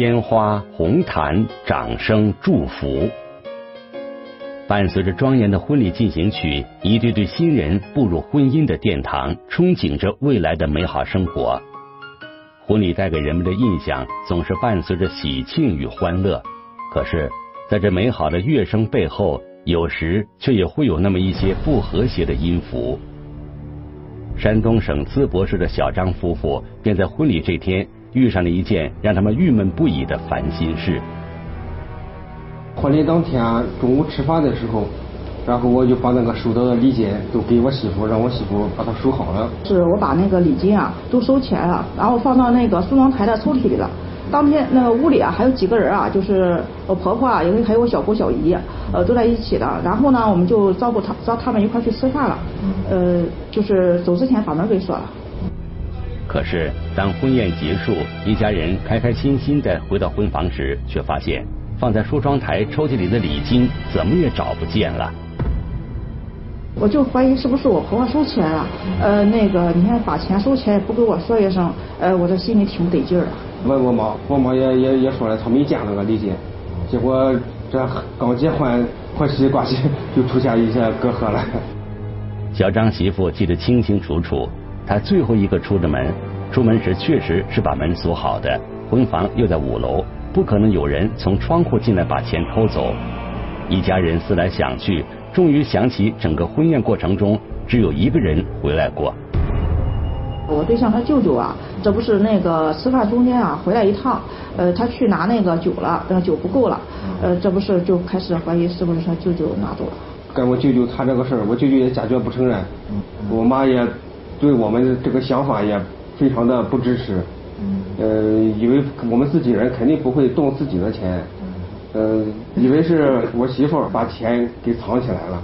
鲜花、红毯、掌声、祝福，伴随着庄严的婚礼进行曲，一对对新人步入婚姻的殿堂，憧憬着未来的美好生活。婚礼带给人们的印象总是伴随着喜庆与欢乐，可是，在这美好的乐声背后，有时却也会有那么一些不和谐的音符。山东省淄博市的小张夫妇便在婚礼这天遇上了一件让他们郁闷不已的烦心事。婚礼当天中午吃饭的时候。然后我就把那个收到的礼金都给我媳妇，让我媳妇把它收好了。是我把那个礼金啊都收起来了，然后放到那个梳妆台的抽屉里了。当天那个屋里啊还有几个人啊，就是我婆婆啊，有还有我小姑小姨，呃都在一起的。然后呢，我们就招呼他招他们一块去吃饭了。呃，就是走之前把门给锁了。可是当婚宴结束，一家人开开心心的回到婚房时，却发现放在梳妆台抽屉里的礼金怎么也找不见了。我就怀疑是不是我婆婆收起来了，呃，那个你看把钱收起来也不跟我说一声，呃，我这心里挺不得劲儿的。问我妈，我妈也也也说了，她没见那个礼金，结果这刚结婚，婆媳关系就出现一些隔阂了。小张媳妇记得清清楚楚，她最后一个出的门，出门时确实是把门锁好的，婚房又在五楼，不可能有人从窗户进来把钱偷走。一家人思来想去。终于想起，整个婚宴过程中只有一个人回来过。我对象他舅舅啊，这不是那个吃饭中间啊回来一趟，呃，他去拿那个酒了，那个酒不够了，呃，这不是就开始怀疑是不是他舅舅拿走了。跟我舅舅谈这个事儿，我舅舅也坚决不承认。我妈也对我们这个想法也非常的不支持。呃，以为我们自己人肯定不会动自己的钱。呃，以为是我媳妇把钱给藏起来了。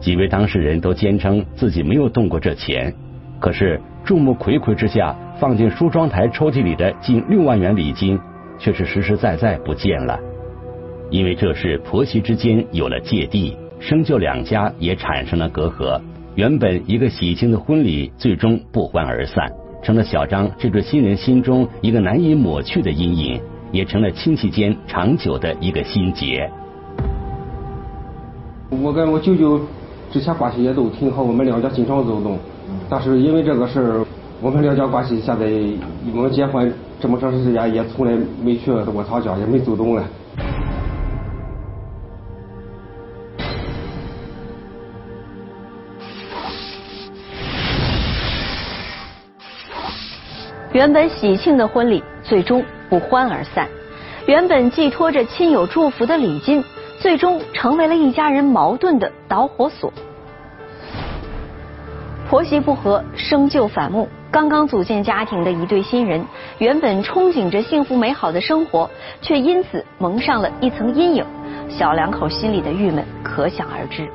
几位当事人都坚称自己没有动过这钱，可是众目睽睽之下放进梳妆台抽屉里的近六万元礼金，却是实实在在不见了。因为这事婆媳之间有了芥蒂，生就两家也产生了隔阂。原本一个喜庆的婚礼，最终不欢而散，成了小张这对新人心中一个难以抹去的阴影。也成了亲戚间长久的一个心结。我跟我舅舅之前关系也都挺好，我们两家经常走动。但是因为这个事儿，我们两家关系现在我们结婚这么长时间也从来没去过他家，也没走动了。原本喜庆的婚礼，最终。不欢而散，原本寄托着亲友祝福的礼金，最终成为了一家人矛盾的导火索。婆媳不和，生就反目。刚刚组建家庭的一对新人，原本憧憬着幸福美好的生活，却因此蒙上了一层阴影。小两口心里的郁闷可想而知。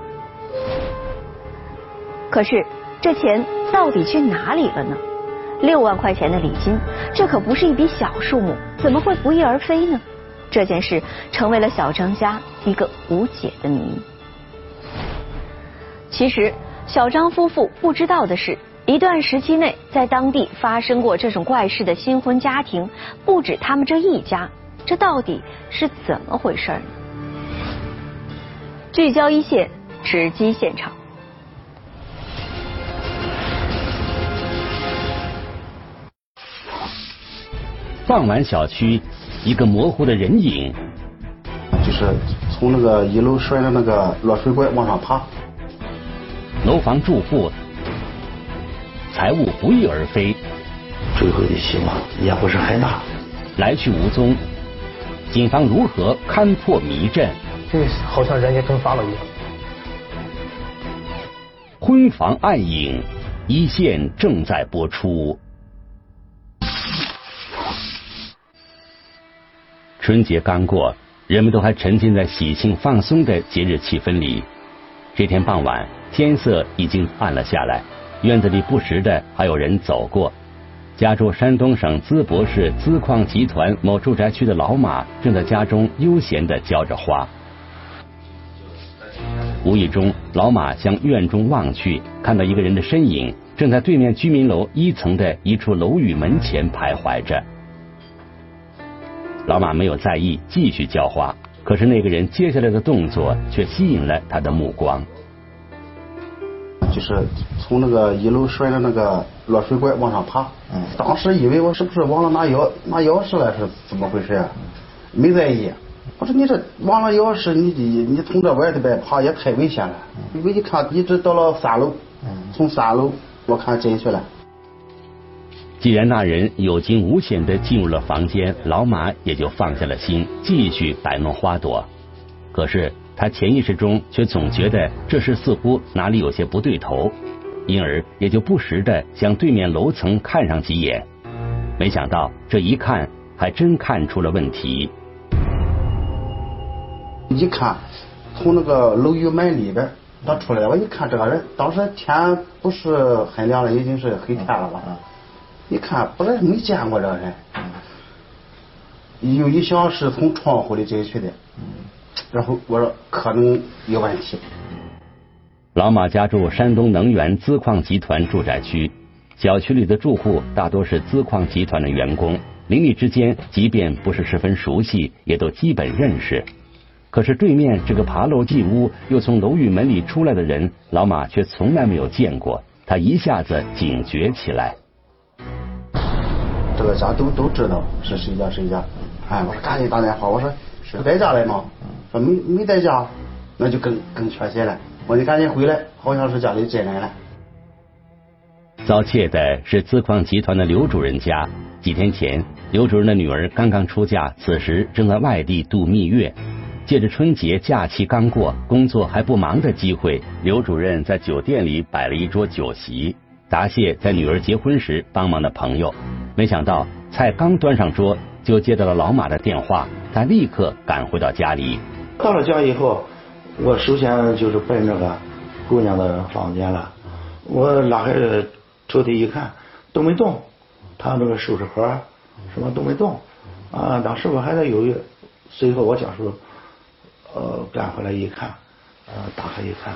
可是，这钱到底去哪里了呢？六万块钱的礼金，这可不是一笔小数目，怎么会不翼而飞呢？这件事成为了小张家一个无解的谜。其实，小张夫妇不知道的是，一段时期内在当地发生过这种怪事的新婚家庭不止他们这一家，这到底是怎么回事呢？聚焦一线，直击现场。傍晚小区，一个模糊的人影，就是从那个一楼摔的那个落水管往上爬。楼房住户财物不翼而飞，最后的希望也不是很大，来去无踪。警方如何勘破迷阵？这好像人间蒸发了一样。婚房暗影，一线正在播出。春节刚过，人们都还沉浸在喜庆放松的节日气氛里。这天傍晚，天色已经暗了下来，院子里不时的还有人走过。家住山东省淄博市淄矿集团某住宅区的老马，正在家中悠闲的浇着花。无意中，老马向院中望去，看到一个人的身影，正在对面居民楼一层的一处楼宇门前徘徊着。老马没有在意，继续浇花。可是那个人接下来的动作却吸引了他的目光。就是从那个一楼摔的那个落水管往上爬。嗯。当时以为我是不是忘了拿钥拿钥匙了，是怎么回事啊？没在意。我说你这忘了钥匙，你你从这外头边爬也太危险了。我一看，一直到了三楼。嗯。从三楼我看进去了。既然那人有惊无险的进入了房间，老马也就放下了心，继续摆弄花朵。可是他潜意识中却总觉得这事似乎哪里有些不对头，因而也就不时的向对面楼层看上几眼。没想到这一看，还真看出了问题。一看，从那个楼宇门里边他出来，我一看这个人，当时天不是很亮了，已经是黑天了吧？你看，不是没见过这个人，有一箱是从窗户里进去的，然后我说可能有问题。老马家住山东能源资矿集团住宅区，小区里的住户大多是资矿集团的员工，邻里之间即便不是十分熟悉，也都基本认识。可是对面这个爬楼进屋又从楼宇门里出来的人，老马却从来没有见过。他一下子警觉起来。这个家都都知道是谁家谁家，哎，我说赶紧打电话，我说是在家来吗？说没没在家，那就更更确切了。我说赶紧回来，好像是家里进人了。遭窃的是资矿集团的刘主任家。几天前，刘主任的女儿刚刚出嫁，此时正在外地度蜜月。借着春节假期刚过，工作还不忙的机会，刘主任在酒店里摆了一桌酒席。答谢在女儿结婚时帮忙的朋友，没想到菜刚端上桌，就接到了老马的电话。他立刻赶回到家里。到了家以后，我首先就是奔那个姑娘的房间了。我拉开抽屉一看，都没动。他那个首饰盒什么都没动。啊，当时我还在犹豫。随后我家属呃赶回来一看，呃打开一看，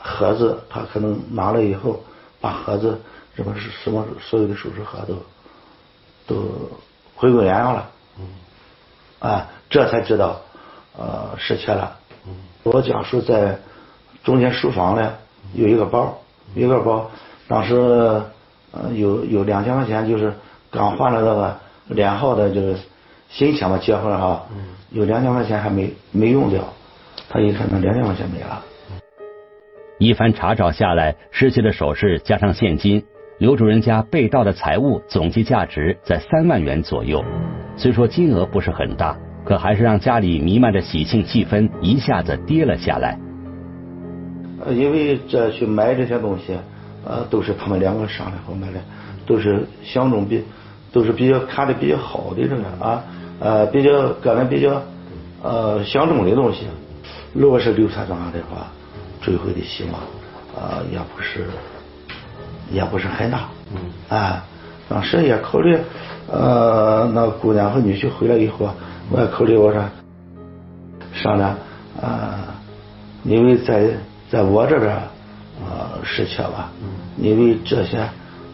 盒子他可能拿了以后。把盒子什么是什么所有的首饰盒都都回归原样了，啊，这才知道呃失窃了。我家属在中间书房呢有一个包，一个包，当时呃有有两千块钱，就是刚换了那个连号的这个新钱嘛，结婚哈，有两千块钱还没没用掉，他一看那两千块钱没了。一番查找下来，失窃的首饰加上现金，刘主任家被盗的财物总计价值在三万元左右。虽说金额不是很大，可还是让家里弥漫着喜庆气氛一下子跌了下来。呃因为这去买这些东西，呃，都是他们两个商量好买的，都是相中比，都是比较看的比较好的这个啊，呃，比较个人比较呃相中的东西。如果是刘财长的话。追回的希望，呃，也不是，也不是很大。嗯。啊，当时也考虑，呃，那姑娘和女婿回来以后，我也考虑，我说，商量，啊，因为在在我这边，呃，失窃吧。嗯。因为这些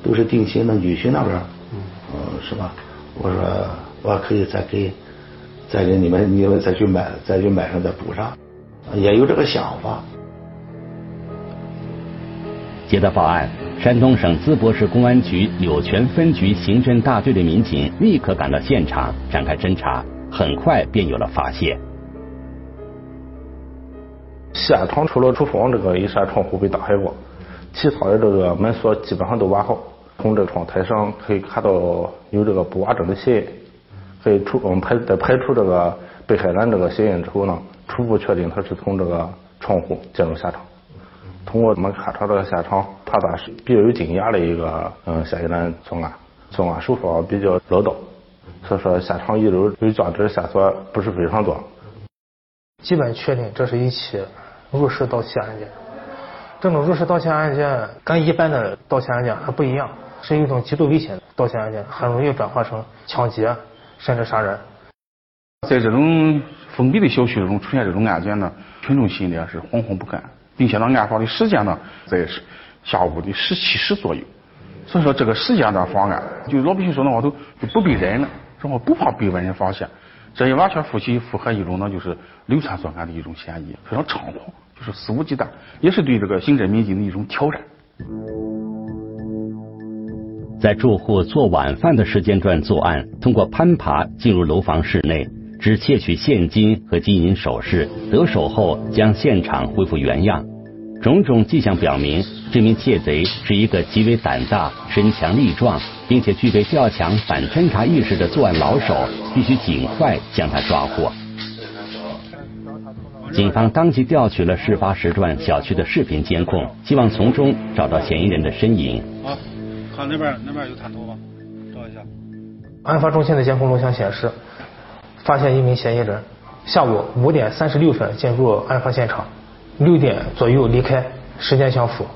都是定期那女婿那边，嗯，是吧？我说，我可以再给，再给你们，你们再去买，再去买上再补上，也有这个想法。接到报案，山东省淄博市公安局柳泉分局刑侦大队的民警立刻赶到现场展开侦查，很快便有了发现。现场除了厨房这个一扇窗户被打开过，其他的这个门锁基本上都完好。从这个窗台上可以看到有这个不完整的鞋印，可以除嗯排在排除这个被害人这个鞋印之后呢，初步确定他是从这个窗户进入现场。通过我们勘查这个现场，判断是比较有经验的一个嗯嫌疑人作案，作案手法比较老道，所以说现场遗留有价值线索不是非常多。基本确定这是一起入室盗窃案件。这种入室盗窃案件跟一般的盗窃案件还不一样，是一种极度危险的盗窃案件，很容易转化成抢劫甚至杀人。在这种封闭的小区中出现这种案件呢，群众心里是惶惶不安。并且呢，案发的时间呢在下午的十七时左右，所以说这个时间段发案，就老百姓说的话都就不被人了，是然后不怕被外人发现，这也完全符合符合一种呢就是流窜作案的一种嫌疑，非常猖狂，就是肆无忌惮，也是对这个刑侦民警的一种挑战。在住户做晚饭的时间段作案，通过攀爬进入楼房室内，只窃取现金和金银首饰，得手后将现场恢复原样。种种迹象表明，这名窃贼是一个极为胆大、身强力壮，并且具备较强反侦查意识的作案老手，必须尽快将他抓获。警方当即调取了事发时段小区的视频监控，希望从中找到嫌疑人的身影。好，看那边那边有探头吗？照一下。案发中心的监控录像显示，发现一名嫌疑人，下午五点三十六分进入案发现场，六点左右离开，时间相符。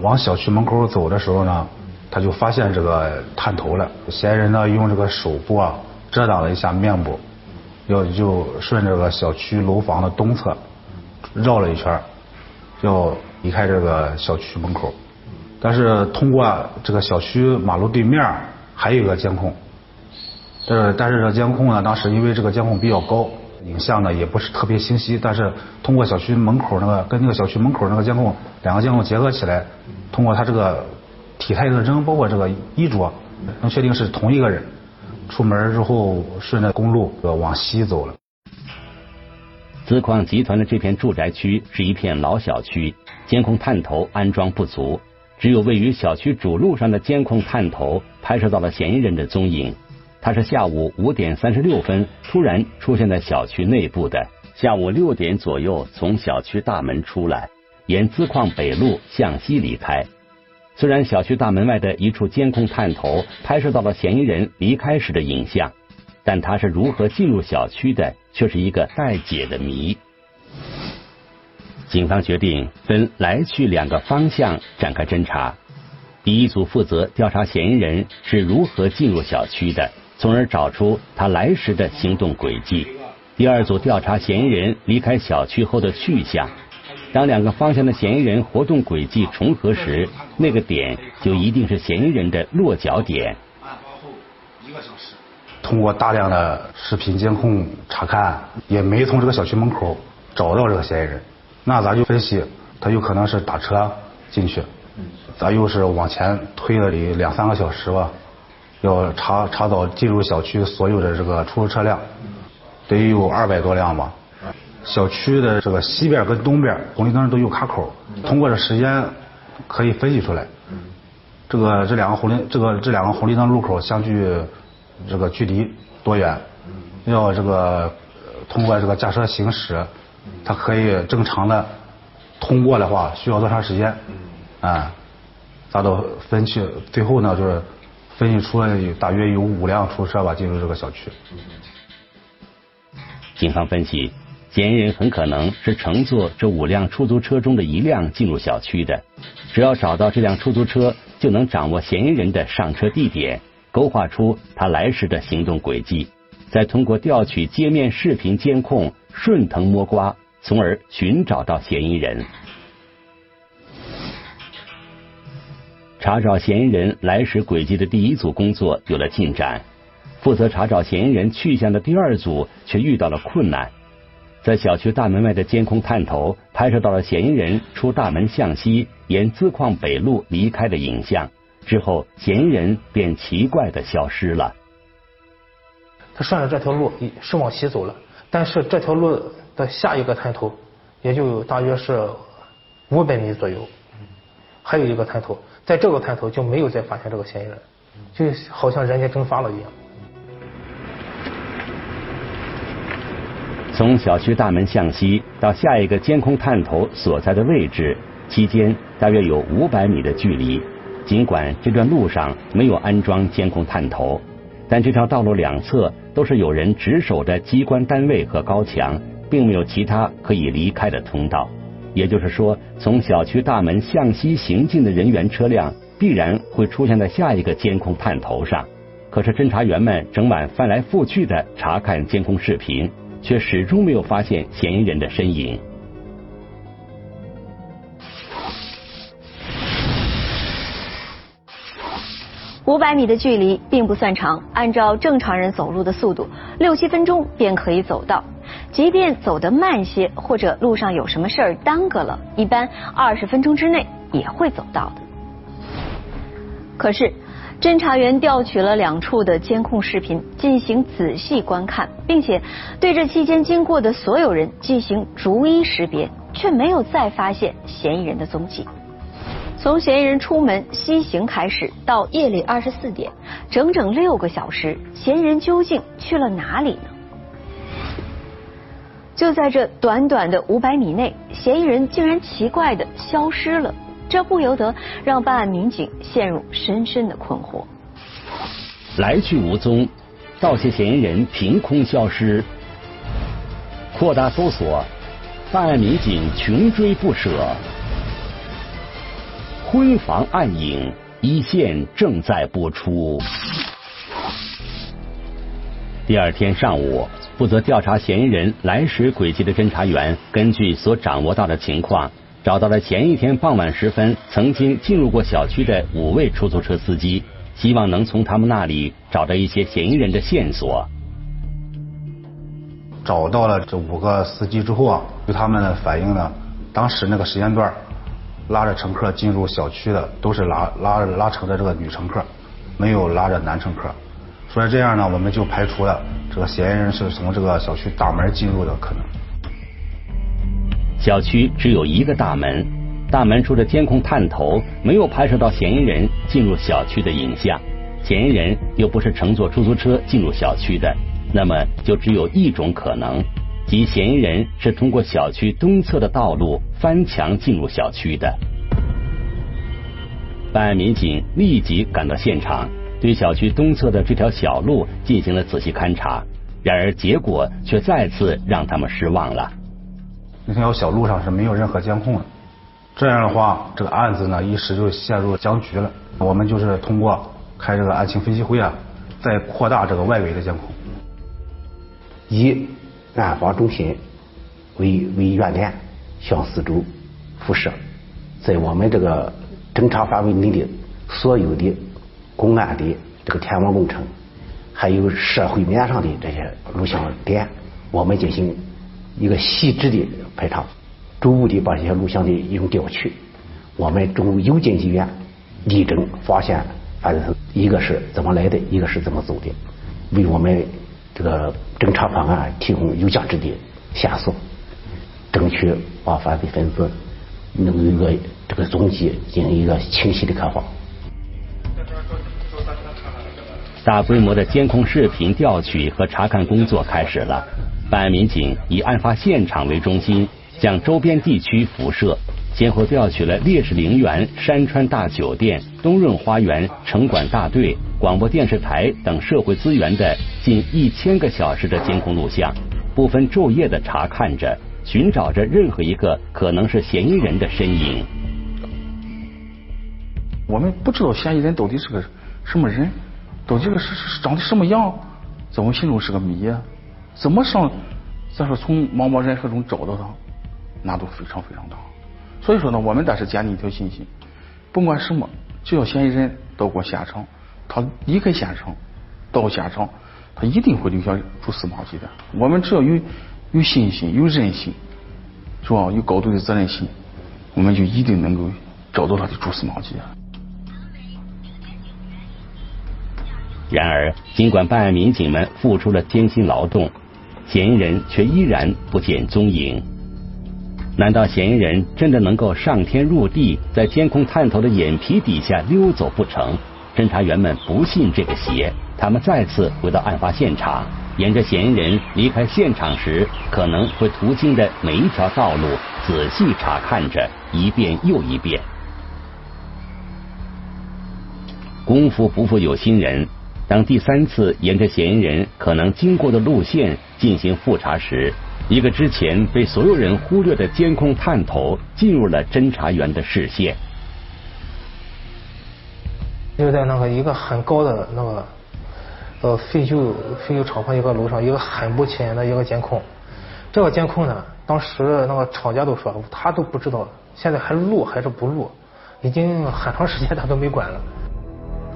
往小区门口走的时候呢，他就发现这个探头了。嫌疑人呢，用这个手部啊遮挡了一下面部。要就顺这个小区楼房的东侧绕了一圈，要离开这个小区门口。但是通过这个小区马路对面还有一个监控，呃，但是这监控呢，当时因为这个监控比较高，影像呢也不是特别清晰。但是通过小区门口那个跟那个小区门口那个监控，两个监控结合起来，通过他这个体态特征，包括这个衣着，能确定是同一个人。出门之后，顺着公路往西走了。资矿集团的这片住宅区是一片老小区，监控探头安装不足，只有位于小区主路上的监控探头拍摄到了嫌疑人的踪影。他是下午五点三十六分突然出现在小区内部的，下午六点左右从小区大门出来，沿资矿北路向西离开。虽然小区大门外的一处监控探头拍摄到了嫌疑人离开时的影像，但他是如何进入小区的，却是一个待解的谜。警方决定分来去两个方向展开侦查。第一组负责调查嫌疑人是如何进入小区的，从而找出他来时的行动轨迹；第二组调查嫌疑人离开小区后的去向。当两个方向的嫌疑人活动轨迹重合时，那个点就一定是嫌疑人的落脚点。通过大量的视频监控查看，也没从这个小区门口找到这个嫌疑人，那咱就分析他有可能是打车进去。咱又是往前推了得两三个小时吧，要查查找进入小区所有的这个出租车辆，得有二百多辆吧。小区的这个西边跟东边红绿灯都有卡口，通过这时间可以分析出来，这个这两个红绿这个这两个红绿灯路口相距这个距离多远？要这个通过这个驾车行驶，它可以正常的通过的话，需要多长时间？啊，咱都分析，最后呢就是分析出来大约有五辆出租车吧进入这个小区。警方分析。嫌疑人很可能是乘坐这五辆出租车中的一辆进入小区的。只要找到这辆出租车，就能掌握嫌疑人的上车地点，勾画出他来时的行动轨迹，再通过调取街面视频监控，顺藤摸瓜，从而寻找到嫌疑人。查找嫌疑人来时轨迹的第一组工作有了进展，负责查找嫌疑人去向的第二组却遇到了困难。在小区大门外的监控探头拍摄到了嫌疑人出大门向西，沿资矿北路离开的影像。之后，嫌疑人便奇怪的消失了。他顺着这条路是往西走了，但是这条路的下一个探头，也就大约是五百米左右，还有一个探头，在这个探头就没有再发现这个嫌疑人，就好像人间蒸发了一样。从小区大门向西到下一个监控探头所在的位置，期间大约有五百米的距离。尽管这段路上没有安装监控探头，但这条道路两侧都是有人值守的机关单位和高墙，并没有其他可以离开的通道。也就是说，从小区大门向西行进的人员车辆，必然会出现在下一个监控探头上。可是，侦查员们整晚翻来覆去的查看监控视频。却始终没有发现嫌疑人的身影。五百米的距离并不算长，按照正常人走路的速度，六七分钟便可以走到。即便走得慢些，或者路上有什么事儿耽搁了，一般二十分钟之内也会走到的。可是，侦查员调取了两处的监控视频，进行仔细观看，并且对这期间经过的所有人进行逐一识别，却没有再发现嫌疑人的踪迹。从嫌疑人出门西行开始，到夜里二十四点，整整六个小时，嫌疑人究竟去了哪里呢？就在这短短的五百米内，嫌疑人竟然奇怪的消失了，这不由得让办案民警陷入深深的困惑。来去无踪，盗窃嫌疑人凭空消失，扩大搜索，办案民警穷追不舍。婚房暗影，一线正在播出。第二天上午，负责调查嫌疑人来时轨迹的侦查员，根据所掌握到的情况，找到了前一天傍晚时分曾经进入过小区的五位出租车司机，希望能从他们那里找到一些嫌疑人的线索。找到了这五个司机之后啊，据他们的反映呢，当时那个时间段。拉着乘客进入小区的都是拉拉拉乘的这个女乘客，没有拉着男乘客，所以这样呢，我们就排除了这个嫌疑人是从这个小区大门进入的可能。小区只有一个大门，大门处的监控探头没有拍摄到嫌疑人进入小区的影像，嫌疑人又不是乘坐出租车进入小区的，那么就只有一种可能。即嫌疑人是通过小区东侧的道路翻墙进入小区的。办案民警立即赶到现场，对小区东侧的这条小路进行了仔细勘查。然而结果却再次让他们失望了。那条小路上是没有任何监控的，这样的话，这个案子呢一时就陷入僵局了。我们就是通过开这个案情分析会啊，再扩大这个外围的监控。以案发中心为为原点，向四周辐射，在我们这个侦查范围内的所有的公安的这个天网工程，还有社会面上的这些录像点，我们进行一个细致的排查，逐步的把这些录像的一种调取，我们中有近及远，力争发现犯罪分子一个是怎么来的，一个是怎么走的，为我们。这个侦查方案提供有价值的线索，争取把犯罪分子能有一个这个踪迹进行一个清晰的刻画。大规模的监控视频调取和查看工作开始了。办案民警以案发现场为中心，向周边地区辐射。先后调取了烈士陵园、山川大酒店、东润花园、城管大队、广播电视台等社会资源的近一千个小时的监控录像，不分昼夜的查看着，寻找着任何一个可能是嫌疑人的身影。我们不知道嫌疑人到底是个什么人，到底是是长得什么样，在我心中是个谜。怎么上，咱说从茫茫人海中找到他，难度非常非常大。所以说呢，我们但是建立一条信心，不管什么，只要嫌疑人到过现场，他离开现场到现场，他一定会留下蛛丝马迹的。我们只要有有信心、有韧性，是吧？有高度的责任心，我们就一定能够找到他的蛛丝马迹。然而，尽管办案民警们付出了艰辛劳动，嫌疑人却依然不见踪影。难道嫌疑人真的能够上天入地，在监控探头的眼皮底下溜走不成？侦查员们不信这个邪，他们再次回到案发现场，沿着嫌疑人离开现场时可能会途经的每一条道路仔细查看着，一遍又一遍。功夫不负有心人，当第三次沿着嫌疑人可能经过的路线进行复查时。一个之前被所有人忽略的监控探头进入了侦查员的视线。就在那个一个很高的那个呃废旧废旧厂房一个楼上，一个很不起眼的一个监控。这个监控呢，当时那个厂家都说他都不知道现在还录还是不录，已经很长时间他都没管了。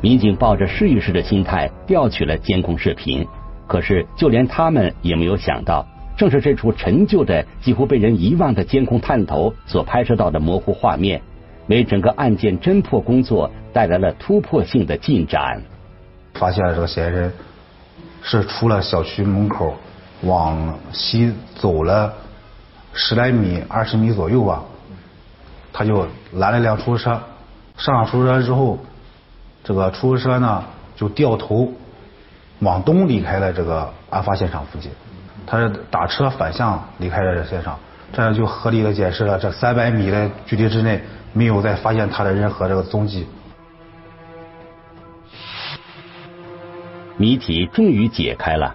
民警抱着试一试的心态调取了监控视频，可是就连他们也没有想到，正是这处陈旧的、几乎被人遗忘的监控探头所拍摄到的模糊画面，为整个案件侦破工作带来了突破性的进展。发现了这个嫌疑人是出了小区门口，往西走了十来米、二十米左右吧，他就拦了一辆出租车，上了出租车之后。这个出租车呢，就掉头往东离开了这个案发现场附近，他是打车反向离开了现场，这样就合理的解释了这三百米的距离之内没有再发现他的任何这个踪迹。谜题终于解开了，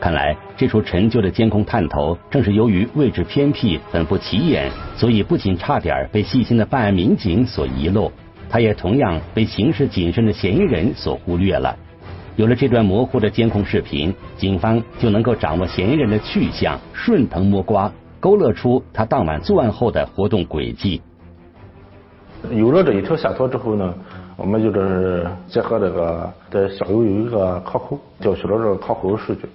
看来这处陈旧的监控探头正是由于位置偏僻、很不起眼，所以不仅差点被细心的办案民警所遗漏。他也同样被行事谨慎的嫌疑人所忽略了。有了这段模糊的监控视频，警方就能够掌握嫌疑人的去向，顺藤摸瓜，勾勒出他当晚作案后的活动轨迹。有了这一条线索之后呢，我们就是结合这个在下游有一个卡口，调取了这个卡口的数据，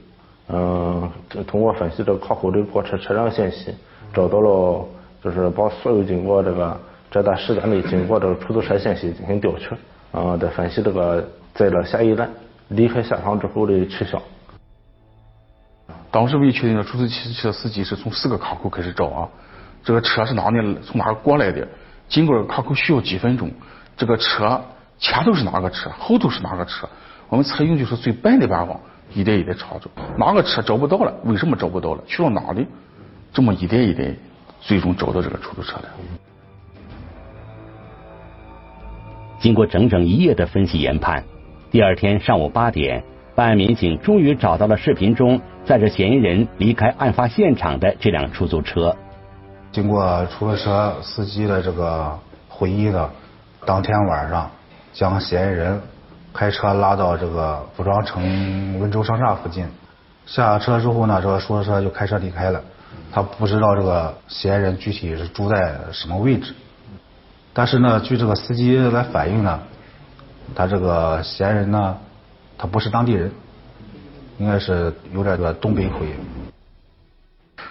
嗯，通过分析这个卡口的过车车辆信息，找到了就是把所有经过这个。这段时间内，经过这个出租车信息进行调取，啊，再分析这个载了嫌疑人离开现场之后的去向。当时未确定的出租车司机是从四个卡口开始找啊，这个车是哪里从哪儿过来的？经过卡口需要几分钟？这个车前头是哪个车？后头是哪个车？我们采用就是最笨的办法，一点一点查找。哪个车找不到了？为什么找不到了？去了哪里？这么一点一点，最终找到这个出租车的。经过整整一夜的分析研判，第二天上午八点，办案民警终于找到了视频中载着嫌疑人离开案发现场的这辆出租车。经过出租车司机的这个回忆呢，当天晚上将嫌疑人开车拉到这个服装城温州商厦附近，下车之后呢，这个出租车就开车离开了。他不知道这个嫌疑人具体是住在什么位置。但是呢，据这个司机来反映呢，他这个嫌疑人呢，他不是当地人，应该是有点个东北口音。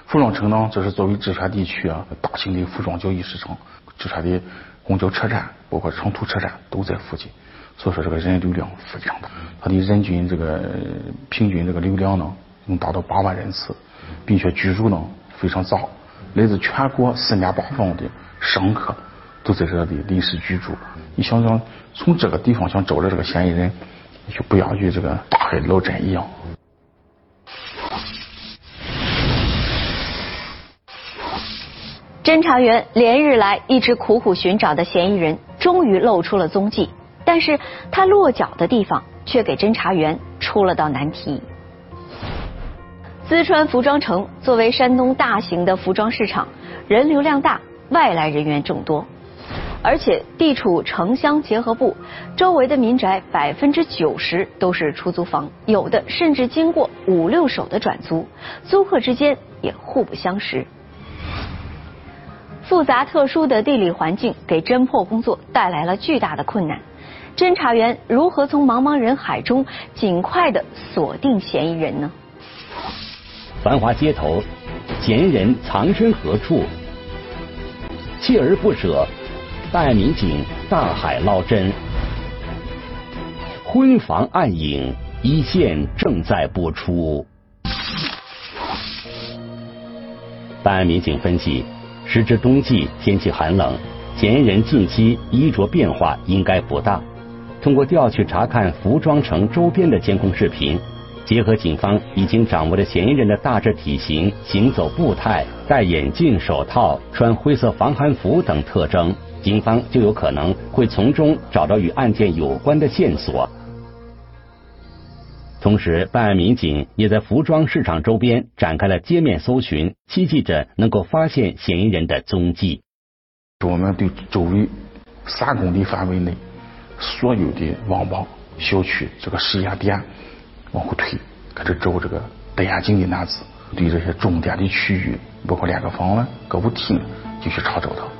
服装城呢，这是作为淄川地区啊大型的服装交易市场，淄川的公交车站包括长途车站都在附近，所以说这个人流量非常大，它的人均这个平均这个流量呢能达到八万人次，并且居住呢非常杂，来自全国四面八方的商客。都在这里临时居住。你想想，从这个地方想找着这个嫌疑人，就不亚于这个大海捞针一样。侦查员连日来一直苦苦寻找的嫌疑人，终于露出了踪迹。但是他落脚的地方，却给侦查员出了道难题。淄川服装城作为山东大型的服装市场，人流量大，外来人员众多。而且地处城乡结合部，周围的民宅百分之九十都是出租房，有的甚至经过五六手的转租，租客之间也互不相识。复杂特殊的地理环境给侦破工作带来了巨大的困难。侦查员如何从茫茫人海中尽快的锁定嫌疑人呢？繁华街头，嫌疑人藏身何处？锲而不舍。办案民警大海捞针，婚房暗影一线正在播出。办案民警分析，时值冬季，天气寒冷，嫌疑人近期衣着变化应该不大。通过调取查看服装城周边的监控视频，结合警方已经掌握的嫌疑人的大致体型、行走步态、戴眼镜、手套、穿灰色防寒服等特征。警方就有可能会从中找到与案件有关的线索。同时，办案民警也在服装市场周边展开了街面搜寻，期冀着能够发现嫌疑人的踪迹。我们对周围三公里范围内所有的网吧、小区这个实验点往后推，开始找这个戴眼镜的男子。对这些重点的区域，包括连个房了、歌舞厅，继续查找他。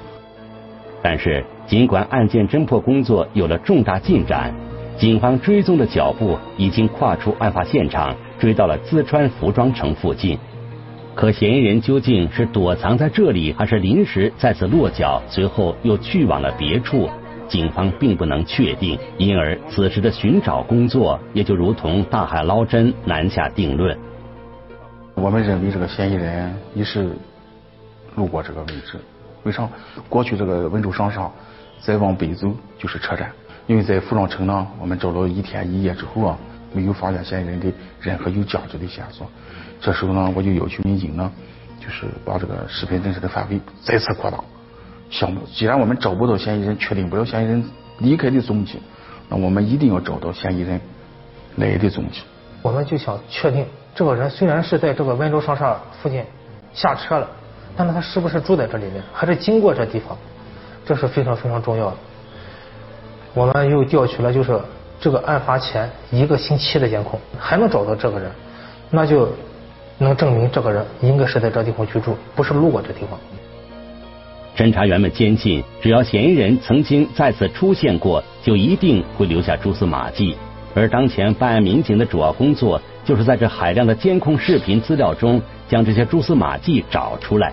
但是，尽管案件侦破工作有了重大进展，警方追踪的脚步已经跨出案发现场，追到了淄川服装城附近。可嫌疑人究竟是躲藏在这里，还是临时在此落脚，随后又去往了别处？警方并不能确定，因而此时的寻找工作也就如同大海捞针，难下定论。我们认为这个嫌疑人一是路过这个位置，为啥？过去这个温州商厦再往北走就是车站，因为在服装城呢，我们找了一天一夜之后啊，没有发现嫌疑人的任何有价值的线索。这时候呢，我就要求民警呢，就是把这个视频侦测的范围再次扩大。项目，既然我们找不到嫌疑人，确定不了嫌疑人离开的踪迹，那我们一定要找到嫌疑人来的踪迹。我们就想确定，这个人虽然是在这个温州商厦附近下车了，但是他是不是住在这里面，还是经过这地方，这是非常非常重要的。我们又调取了就是这个案发前一个星期的监控，还能找到这个人，那就。能证明这个人应该是在这地方居住，不是路过这地方。侦查员们坚信，只要嫌疑人曾经在此出现过，就一定会留下蛛丝马迹。而当前办案民警的主要工作，就是在这海量的监控视频资料中，将这些蛛丝马迹找出来。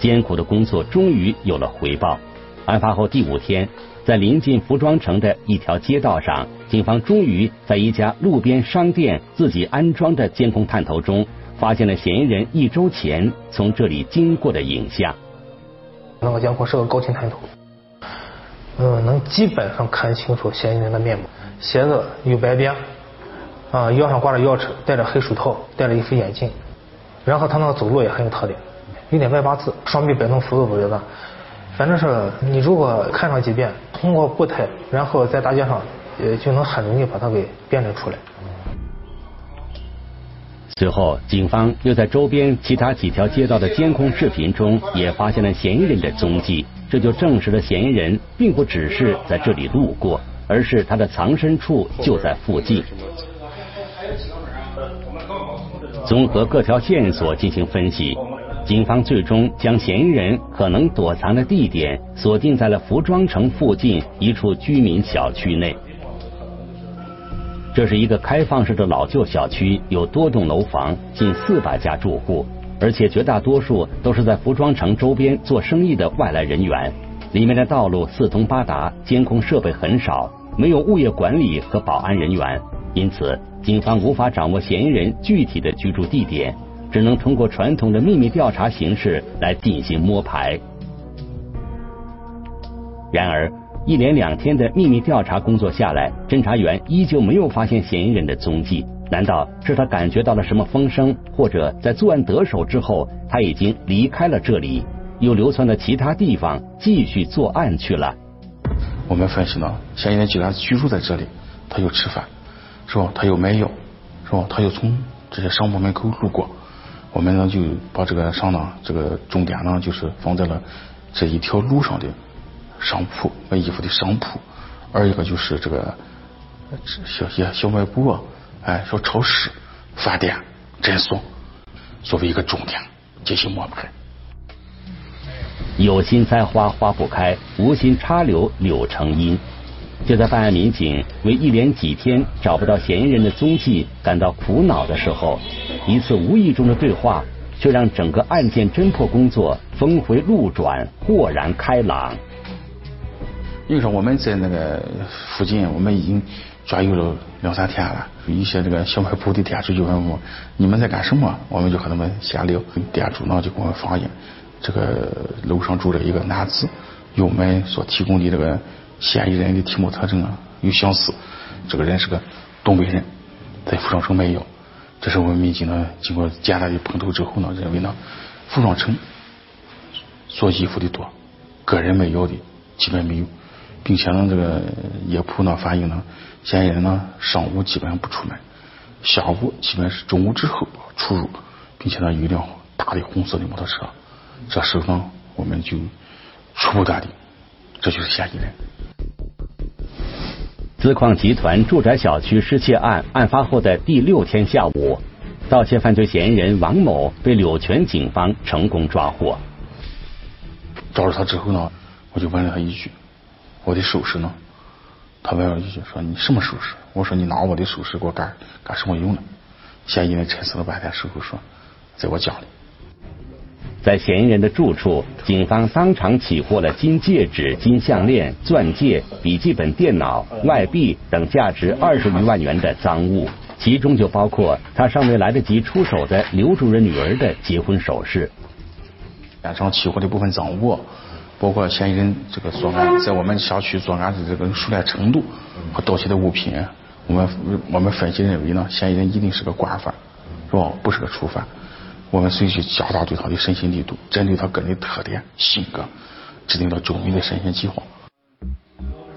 艰苦的工作终于有了回报。案发后第五天。在临近服装城的一条街道上，警方终于在一家路边商店自己安装的监控探头中，发现了嫌疑人一周前从这里经过的影像。那个监控是个高清探头，嗯，能基本上看清楚嫌疑人的面目。鞋子有白边，啊，腰上挂着钥匙，戴着黑手套，戴了一副眼镜，然后他那个走路也很有特点，有点外八字，双臂摆动幅度不大。反正是你如果看上几遍，通过步态，然后在大街上，呃，就能很容易把它给辨认出来。随后，警方又在周边其他几条街道的监控视频中，也发现了嫌疑人的踪迹，这就证实了嫌疑人并不只是在这里路过，而是他的藏身处就在附近。综合各条线索进行分析。警方最终将嫌疑人可能躲藏的地点锁定在了服装城附近一处居民小区内。这是一个开放式的老旧小区，有多栋楼房，近四百家住户，而且绝大多数都是在服装城周边做生意的外来人员。里面的道路四通八达，监控设备很少，没有物业管理和保安人员，因此警方无法掌握嫌疑人具体的居住地点。只能通过传统的秘密调查形式来进行摸排。然而，一连两天的秘密调查工作下来，侦查员依旧没有发现嫌疑人的踪迹。难道是他感觉到了什么风声，或者在作案得手之后，他已经离开了这里，又流窜到其他地方继续作案去了？我们分析呢，嫌疑人既然居住在这里，他又吃饭，是吧？他又买药，是吧？他又从这些商铺门口路过。我们呢就把这个商呢，这个重点呢就是放在了这一条路上的商铺卖衣服的商铺，二一个就是这个小些小卖部啊，哎，小超市、饭店、诊所，作为一个重点进行摸排。有心栽花花不开，无心插柳柳成荫。就在办案民警为一连几天找不到嫌疑人的踪迹感到苦恼的时候，一次无意中的对话却让整个案件侦破工作峰回路转，豁然开朗。因为说我们在那个附近，我们已经转悠了两三天了，一些这个小卖部的店主就问我你们在干什么？我们就和他们闲聊，店主呢就给我们反映，这个楼上住着一个男子，与我们所提供的这个。嫌疑人的体貌特征。啊有相似，这个人是个东北人，在服装城卖药。这是我们民警呢经过简单的碰头之后呢，认为呢服装城做衣服的多，个人卖药的基本没有，并且呢这个业铺呢反映呢嫌疑人呢上午基本不出门，下午基本是中午之后出入，并且呢有一辆大的红色的摩托车。这时候我们就初步断定这就是嫌疑人。自矿集团住宅小区失窃案案发后的第六天下午，盗窃犯罪嫌疑人王某被柳泉警方成功抓获。抓住他之后呢，我就问了他一句：“我的首饰呢？”他问了一句说你什么首饰？我说你拿我的首饰给我干干什么用呢？嫌疑人沉思了半天，事后说在我家里。在嫌疑人的住处，警方当场起获了金戒指、金项链、钻戒、笔记本电脑、外币等价值二十余万元的赃物，其中就包括他尚未来得及出手的刘主任女儿的结婚首饰。现场起获的部分赃物，包括嫌疑人这个作案在我们小区作案的这个熟练程度和盗窃的物品，我们我们分析认为呢，嫌疑人一定是个惯犯，是吧？不是个初犯。我们随即加大对他的审讯力度，针对他个人的特点、性格，制定了周密的审讯计划。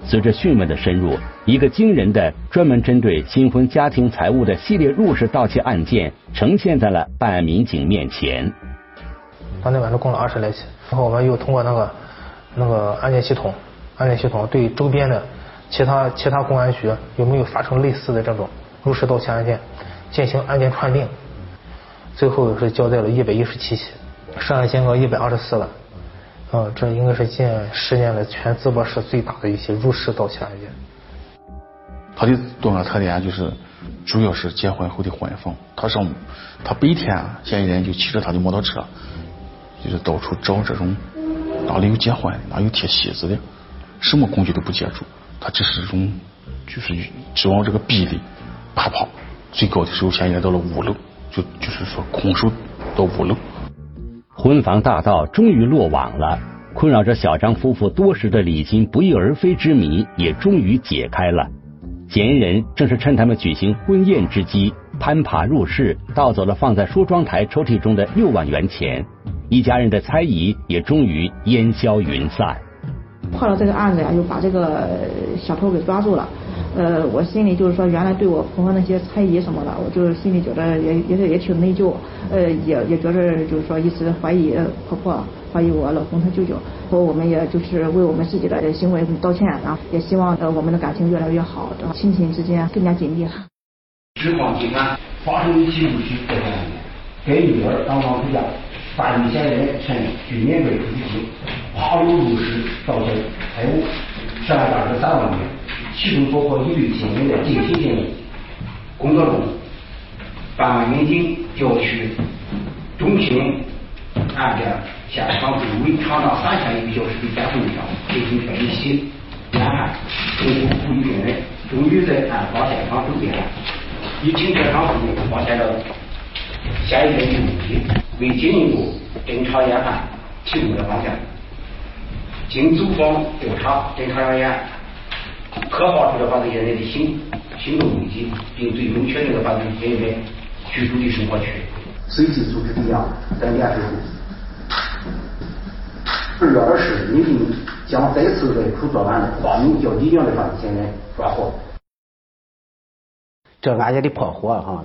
随着讯问的深入，一个惊人的专门针对新婚家庭财物的系列入室盗窃案件呈现在了办案民警面前。当天晚上供了二十来起，然后我们又通过那个那个案件系统，案件系统对周边的其他其他公安局有没有发生类似的这种入室盗窃案件进行案件串定。最后是交代了一百一十七起，涉案金额一百二十四万，啊，这应该是近十年来全淄博市最大的一些入室盗窃案件。他的作案特点就是，主要是结婚后的婚房。他上，他白天嫌疑人就骑着他的摩托车，就是到处找这种哪里有结婚的、哪有贴喜子的，什么工具都不借助，他只是这种，就是指望这个臂力爬跑。最高的时候，嫌疑人到了五楼。就就是说，空手到五楼，婚房大盗终于落网了。困扰着小张夫妇多时的礼金不翼而飞之谜也终于解开了。嫌疑人正是趁他们举行婚宴之机，攀爬入室，盗走了放在梳妆台抽屉中的六万元钱。一家人的猜疑也终于烟消云散。破了这个案子呀，又把这个小偷给抓住了。呃，我心里就是说，原来对我婆婆那些猜疑什么的，我就是心里觉得也也是也挺内疚，呃，也也觉得就是说一直怀疑婆婆，怀疑我老公他舅舅，和我们也就是为我们自己的行为道歉，然后也希望呃我们的感情越来越好，亲情之间更加紧密。指况集团发生一起入室盗窃案件，该女儿当房出嫁，犯罪嫌疑人趁居民被出租跨入入室盗窃财物，涉案价值三万元。其中包括一对新人的定亲行为。工作中，办案民警调取中心案件现场周围长达三千余小时的监控录像进行分析研判，通过故意病人终于在案发现场周边，以停车场附近发现了嫌疑人的踪迹，为进一步侦查研判提供了方向。经走访调查，侦查人员。刻画出了犯罪嫌疑人的行行动轨迹，并最终确定了犯罪嫌疑人居住的生活区。随即组织力量在年之后，二月二十日，民警将再次在处作案的化名叫李亮的犯罪嫌疑人抓获。这案件的破获哈，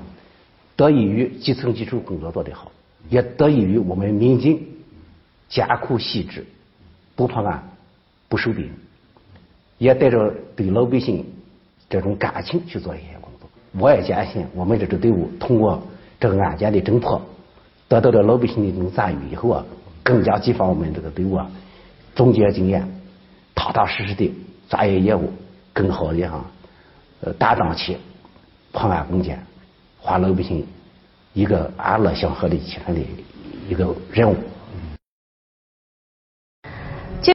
得益于基层技术工作做得好，也得益于我们民警艰苦细致，不破案不收兵。也带着对老百姓这种感情去做一些工作。我也坚信，我们这支队伍通过这个案件的侦破，得到了老百姓的这种赞誉以后啊，更加激发我们这个队伍啊，总结经验，踏踏实实的专业业务，更好的哈，呃，担当起破案攻坚、还老百姓一个安乐祥和的起来的一个任务。